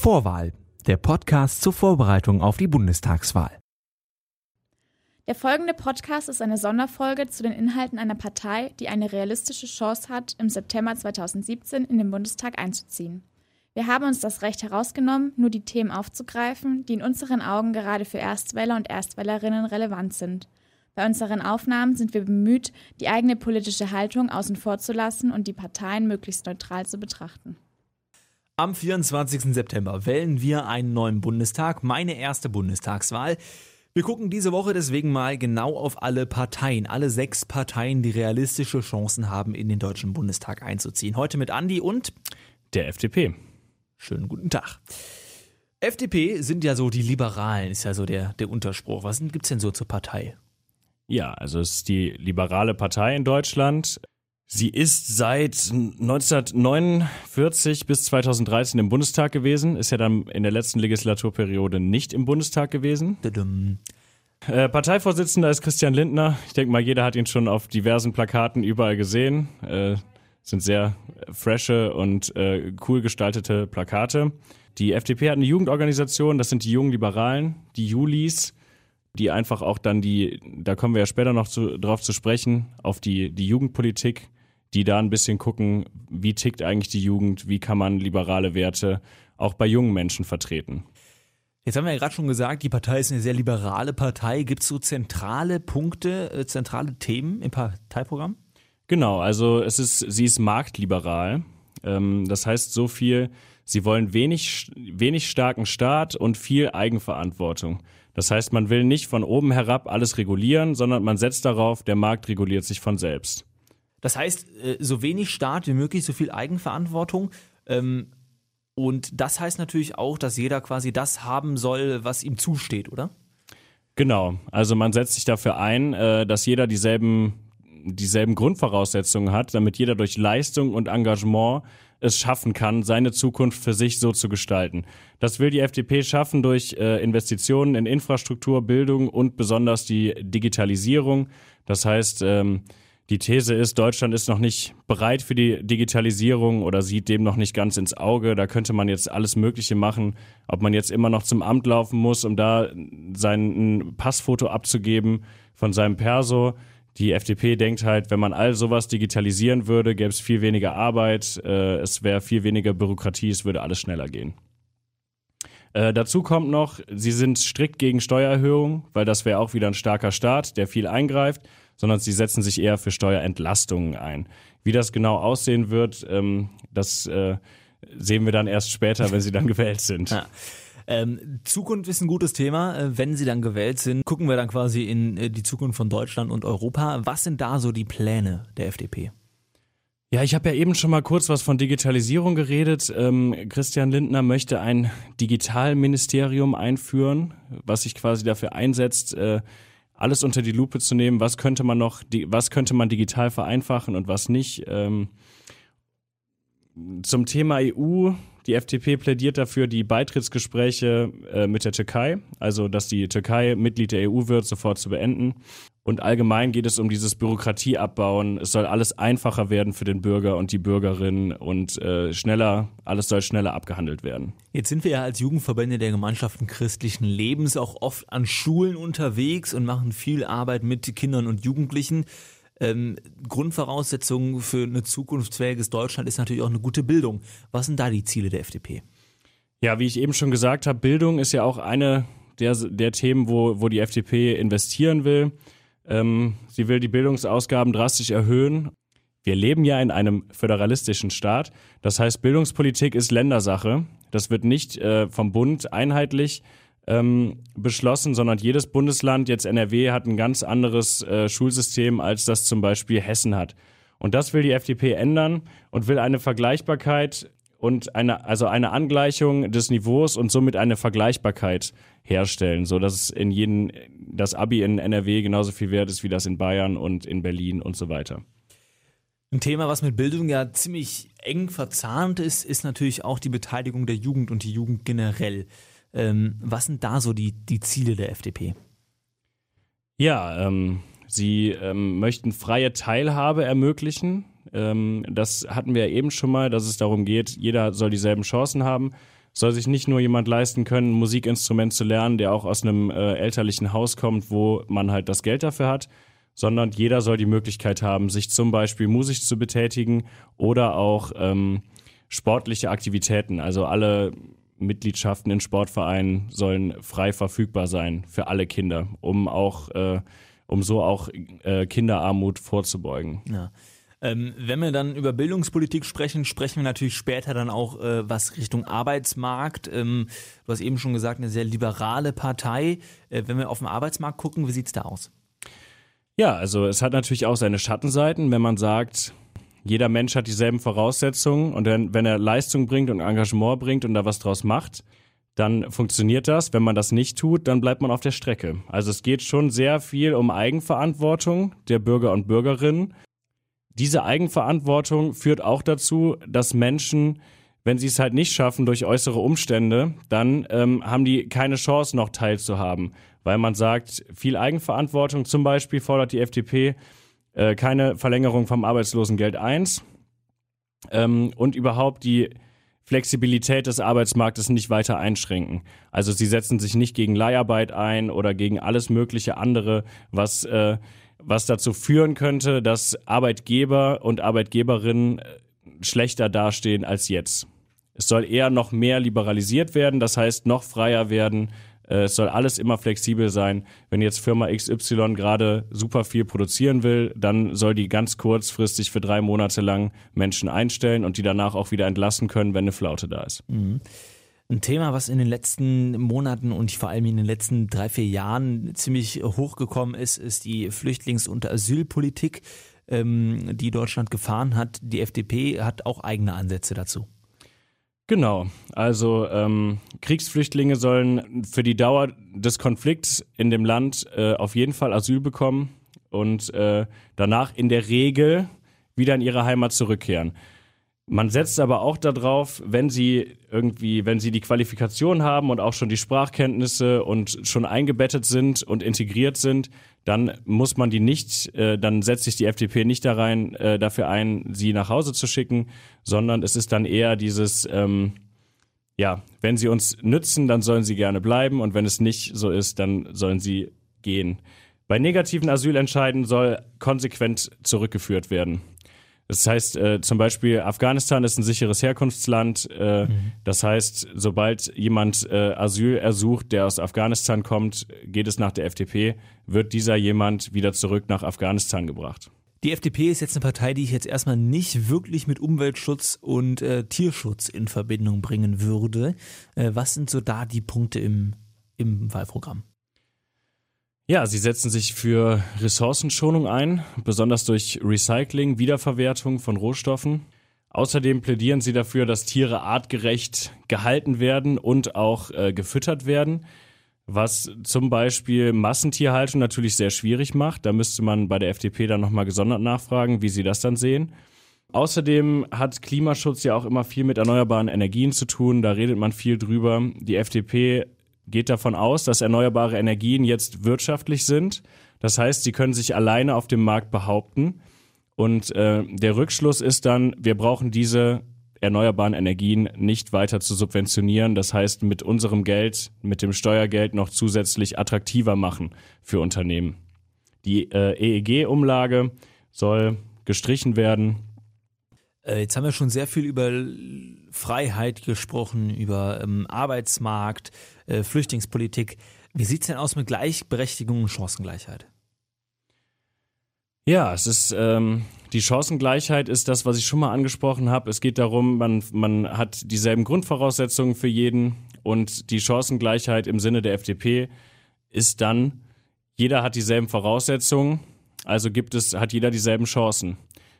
Vorwahl, der Podcast zur Vorbereitung auf die Bundestagswahl. Der folgende Podcast ist eine Sonderfolge zu den Inhalten einer Partei, die eine realistische Chance hat, im September 2017 in den Bundestag einzuziehen. Wir haben uns das Recht herausgenommen, nur die Themen aufzugreifen, die in unseren Augen gerade für Erstwähler und Erstwählerinnen relevant sind. Bei unseren Aufnahmen sind wir bemüht, die eigene politische Haltung außen vor zu lassen und die Parteien möglichst neutral zu betrachten. Am 24. September wählen wir einen neuen Bundestag, meine erste Bundestagswahl. Wir gucken diese Woche deswegen mal genau auf alle Parteien, alle sechs Parteien, die realistische Chancen haben, in den Deutschen Bundestag einzuziehen. Heute mit Andi und der FDP. Schönen guten Tag. FDP sind ja so die Liberalen, ist ja so der, der Unterspruch. Was gibt es denn so zur Partei? Ja, also es ist die liberale Partei in Deutschland. Sie ist seit 1949 bis 2013 im Bundestag gewesen, ist ja dann in der letzten Legislaturperiode nicht im Bundestag gewesen. Äh, Parteivorsitzender ist Christian Lindner. Ich denke mal, jeder hat ihn schon auf diversen Plakaten überall gesehen. Äh, sind sehr frische und äh, cool gestaltete Plakate. Die FDP hat eine Jugendorganisation, das sind die jungen Liberalen, die Julis, die einfach auch dann die, da kommen wir ja später noch zu, drauf zu sprechen, auf die, die Jugendpolitik die da ein bisschen gucken, wie tickt eigentlich die Jugend, wie kann man liberale Werte auch bei jungen Menschen vertreten. Jetzt haben wir ja gerade schon gesagt, die Partei ist eine sehr liberale Partei. Gibt es so zentrale Punkte, äh, zentrale Themen im Parteiprogramm? Genau, also es ist, sie ist marktliberal. Ähm, das heißt so viel, sie wollen wenig, wenig starken Staat und viel Eigenverantwortung. Das heißt, man will nicht von oben herab alles regulieren, sondern man setzt darauf, der Markt reguliert sich von selbst. Das heißt, äh, so wenig Staat wie möglich, so viel Eigenverantwortung. Ähm, und das heißt natürlich auch, dass jeder quasi das haben soll, was ihm zusteht, oder? Genau. Also man setzt sich dafür ein, äh, dass jeder dieselben, dieselben Grundvoraussetzungen hat, damit jeder durch Leistung und Engagement es schaffen kann, seine Zukunft für sich so zu gestalten. Das will die FDP schaffen durch äh, Investitionen in Infrastruktur, Bildung und besonders die Digitalisierung. Das heißt, ähm, die These ist, Deutschland ist noch nicht bereit für die Digitalisierung oder sieht dem noch nicht ganz ins Auge. Da könnte man jetzt alles Mögliche machen. Ob man jetzt immer noch zum Amt laufen muss, um da sein Passfoto abzugeben von seinem Perso. Die FDP denkt halt, wenn man all sowas digitalisieren würde, gäbe es viel weniger Arbeit, äh, es wäre viel weniger Bürokratie, es würde alles schneller gehen. Äh, dazu kommt noch, sie sind strikt gegen Steuererhöhungen, weil das wäre auch wieder ein starker Staat, der viel eingreift sondern sie setzen sich eher für Steuerentlastungen ein. Wie das genau aussehen wird, ähm, das äh, sehen wir dann erst später, wenn sie dann gewählt sind. Ja. Ähm, Zukunft ist ein gutes Thema. Äh, wenn sie dann gewählt sind, gucken wir dann quasi in äh, die Zukunft von Deutschland und Europa. Was sind da so die Pläne der FDP? Ja, ich habe ja eben schon mal kurz was von Digitalisierung geredet. Ähm, Christian Lindner möchte ein Digitalministerium einführen, was sich quasi dafür einsetzt, äh, alles unter die Lupe zu nehmen, was könnte man noch, was könnte man digital vereinfachen und was nicht. Ähm, zum Thema EU, die FDP plädiert dafür, die Beitrittsgespräche äh, mit der Türkei, also dass die Türkei Mitglied der EU wird, sofort zu beenden. Und allgemein geht es um dieses Bürokratieabbauen. Es soll alles einfacher werden für den Bürger und die Bürgerin und äh, schneller, alles soll schneller abgehandelt werden. Jetzt sind wir ja als Jugendverbände der Gemeinschaften christlichen Lebens auch oft an Schulen unterwegs und machen viel Arbeit mit Kindern und Jugendlichen. Ähm, Grundvoraussetzung für ein zukunftsfähiges Deutschland ist natürlich auch eine gute Bildung. Was sind da die Ziele der FDP? Ja, wie ich eben schon gesagt habe, Bildung ist ja auch eine der, der Themen, wo, wo die FDP investieren will. Ähm, sie will die Bildungsausgaben drastisch erhöhen. Wir leben ja in einem föderalistischen Staat. Das heißt, Bildungspolitik ist Ländersache. Das wird nicht äh, vom Bund einheitlich ähm, beschlossen, sondern jedes Bundesland, jetzt NRW, hat ein ganz anderes äh, Schulsystem, als das zum Beispiel Hessen hat. Und das will die FDP ändern und will eine Vergleichbarkeit und eine, also eine Angleichung des Niveaus und somit eine Vergleichbarkeit herstellen, so dass es in jedem, das Abi in NRW genauso viel wert ist wie das in Bayern und in Berlin und so weiter. Ein Thema, was mit Bildung ja ziemlich eng verzahnt ist, ist natürlich auch die Beteiligung der Jugend und die Jugend generell. Ähm, was sind da so die, die Ziele der FDP? Ja, ähm, sie ähm, möchten freie Teilhabe ermöglichen. Ähm, das hatten wir ja eben schon mal, dass es darum geht, jeder soll dieselben Chancen haben. soll sich nicht nur jemand leisten können, ein Musikinstrument zu lernen, der auch aus einem äh, elterlichen Haus kommt, wo man halt das Geld dafür hat, sondern jeder soll die Möglichkeit haben, sich zum Beispiel musisch zu betätigen oder auch ähm, sportliche Aktivitäten. Also alle Mitgliedschaften in Sportvereinen sollen frei verfügbar sein für alle Kinder, um auch äh, um so auch äh, Kinderarmut vorzubeugen. Ja. Ähm, wenn wir dann über Bildungspolitik sprechen, sprechen wir natürlich später dann auch äh, was Richtung Arbeitsmarkt. Ähm, du hast eben schon gesagt, eine sehr liberale Partei. Äh, wenn wir auf den Arbeitsmarkt gucken, wie sieht's da aus? Ja, also es hat natürlich auch seine Schattenseiten, wenn man sagt, jeder Mensch hat dieselben Voraussetzungen und wenn, wenn er Leistung bringt und Engagement bringt und da was draus macht, dann funktioniert das. Wenn man das nicht tut, dann bleibt man auf der Strecke. Also es geht schon sehr viel um Eigenverantwortung der Bürger und Bürgerinnen diese Eigenverantwortung führt auch dazu, dass Menschen, wenn sie es halt nicht schaffen durch äußere Umstände, dann ähm, haben die keine Chance noch teilzuhaben, weil man sagt, viel Eigenverantwortung zum Beispiel fordert die FDP äh, keine Verlängerung vom Arbeitslosengeld 1 ähm, und überhaupt die Flexibilität des Arbeitsmarktes nicht weiter einschränken. Also sie setzen sich nicht gegen Leiharbeit ein oder gegen alles mögliche andere, was äh, was dazu führen könnte, dass Arbeitgeber und Arbeitgeberinnen äh, schlechter dastehen als jetzt. Es soll eher noch mehr liberalisiert werden, das heißt noch freier werden. Äh, es soll alles immer flexibel sein. Wenn jetzt Firma XY gerade super viel produzieren will, dann soll die ganz kurzfristig für drei Monate lang Menschen einstellen und die danach auch wieder entlassen können, wenn eine Flaute da ist. Mhm. Ein Thema, was in den letzten Monaten und vor allem in den letzten drei, vier Jahren ziemlich hochgekommen ist, ist die Flüchtlings- und Asylpolitik, ähm, die Deutschland gefahren hat. Die FDP hat auch eigene Ansätze dazu. Genau, also ähm, Kriegsflüchtlinge sollen für die Dauer des Konflikts in dem Land äh, auf jeden Fall Asyl bekommen und äh, danach in der Regel wieder in ihre Heimat zurückkehren. Man setzt aber auch darauf, wenn sie irgendwie, wenn sie die Qualifikation haben und auch schon die Sprachkenntnisse und schon eingebettet sind und integriert sind, dann muss man die nicht, äh, dann setzt sich die FDP nicht da rein, äh, dafür ein, sie nach Hause zu schicken, sondern es ist dann eher dieses, ähm, ja, wenn sie uns nützen, dann sollen sie gerne bleiben und wenn es nicht so ist, dann sollen sie gehen. Bei negativen Asylentscheiden soll konsequent zurückgeführt werden. Das heißt, äh, zum Beispiel Afghanistan ist ein sicheres Herkunftsland. Äh, mhm. Das heißt, sobald jemand äh, Asyl ersucht, der aus Afghanistan kommt, geht es nach der FDP, wird dieser jemand wieder zurück nach Afghanistan gebracht. Die FDP ist jetzt eine Partei, die ich jetzt erstmal nicht wirklich mit Umweltschutz und äh, Tierschutz in Verbindung bringen würde. Äh, was sind so da die Punkte im, im Wahlprogramm? Ja, sie setzen sich für Ressourcenschonung ein, besonders durch Recycling, Wiederverwertung von Rohstoffen. Außerdem plädieren sie dafür, dass Tiere artgerecht gehalten werden und auch äh, gefüttert werden, was zum Beispiel Massentierhaltung natürlich sehr schwierig macht. Da müsste man bei der FDP dann nochmal gesondert nachfragen, wie sie das dann sehen. Außerdem hat Klimaschutz ja auch immer viel mit erneuerbaren Energien zu tun. Da redet man viel drüber. Die FDP geht davon aus, dass erneuerbare Energien jetzt wirtschaftlich sind. Das heißt, sie können sich alleine auf dem Markt behaupten. Und äh, der Rückschluss ist dann, wir brauchen diese erneuerbaren Energien nicht weiter zu subventionieren. Das heißt, mit unserem Geld, mit dem Steuergeld noch zusätzlich attraktiver machen für Unternehmen. Die äh, EEG-Umlage soll gestrichen werden. Äh, jetzt haben wir schon sehr viel über Freiheit gesprochen, über ähm, Arbeitsmarkt, äh, Flüchtlingspolitik. Wie sieht es denn aus mit Gleichberechtigung und Chancengleichheit? Ja, es ist ähm, die Chancengleichheit ist das, was ich schon mal angesprochen habe. Es geht darum, man, man hat dieselben Grundvoraussetzungen für jeden und die Chancengleichheit im Sinne der FDP ist dann, jeder hat dieselben Voraussetzungen, also gibt es, hat jeder dieselben Chancen.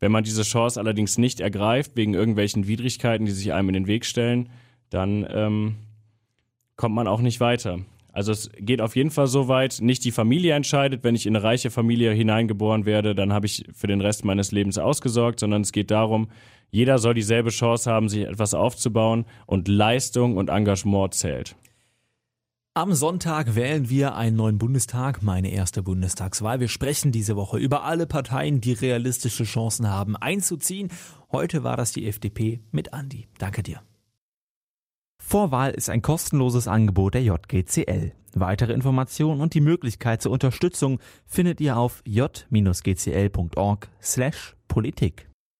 Wenn man diese Chance allerdings nicht ergreift, wegen irgendwelchen Widrigkeiten, die sich einem in den Weg stellen, dann ähm, kommt man auch nicht weiter. Also es geht auf jeden Fall so weit, nicht die Familie entscheidet, wenn ich in eine reiche Familie hineingeboren werde, dann habe ich für den Rest meines Lebens ausgesorgt, sondern es geht darum, jeder soll dieselbe Chance haben, sich etwas aufzubauen und Leistung und Engagement zählt. Am Sonntag wählen wir einen neuen Bundestag, meine erste Bundestagswahl. Wir sprechen diese Woche über alle Parteien, die realistische Chancen haben, einzuziehen. Heute war das die FDP mit Andi. Danke dir. Vorwahl ist ein kostenloses Angebot der JGCL. Weitere Informationen und die Möglichkeit zur Unterstützung findet ihr auf j-gcl.org/politik.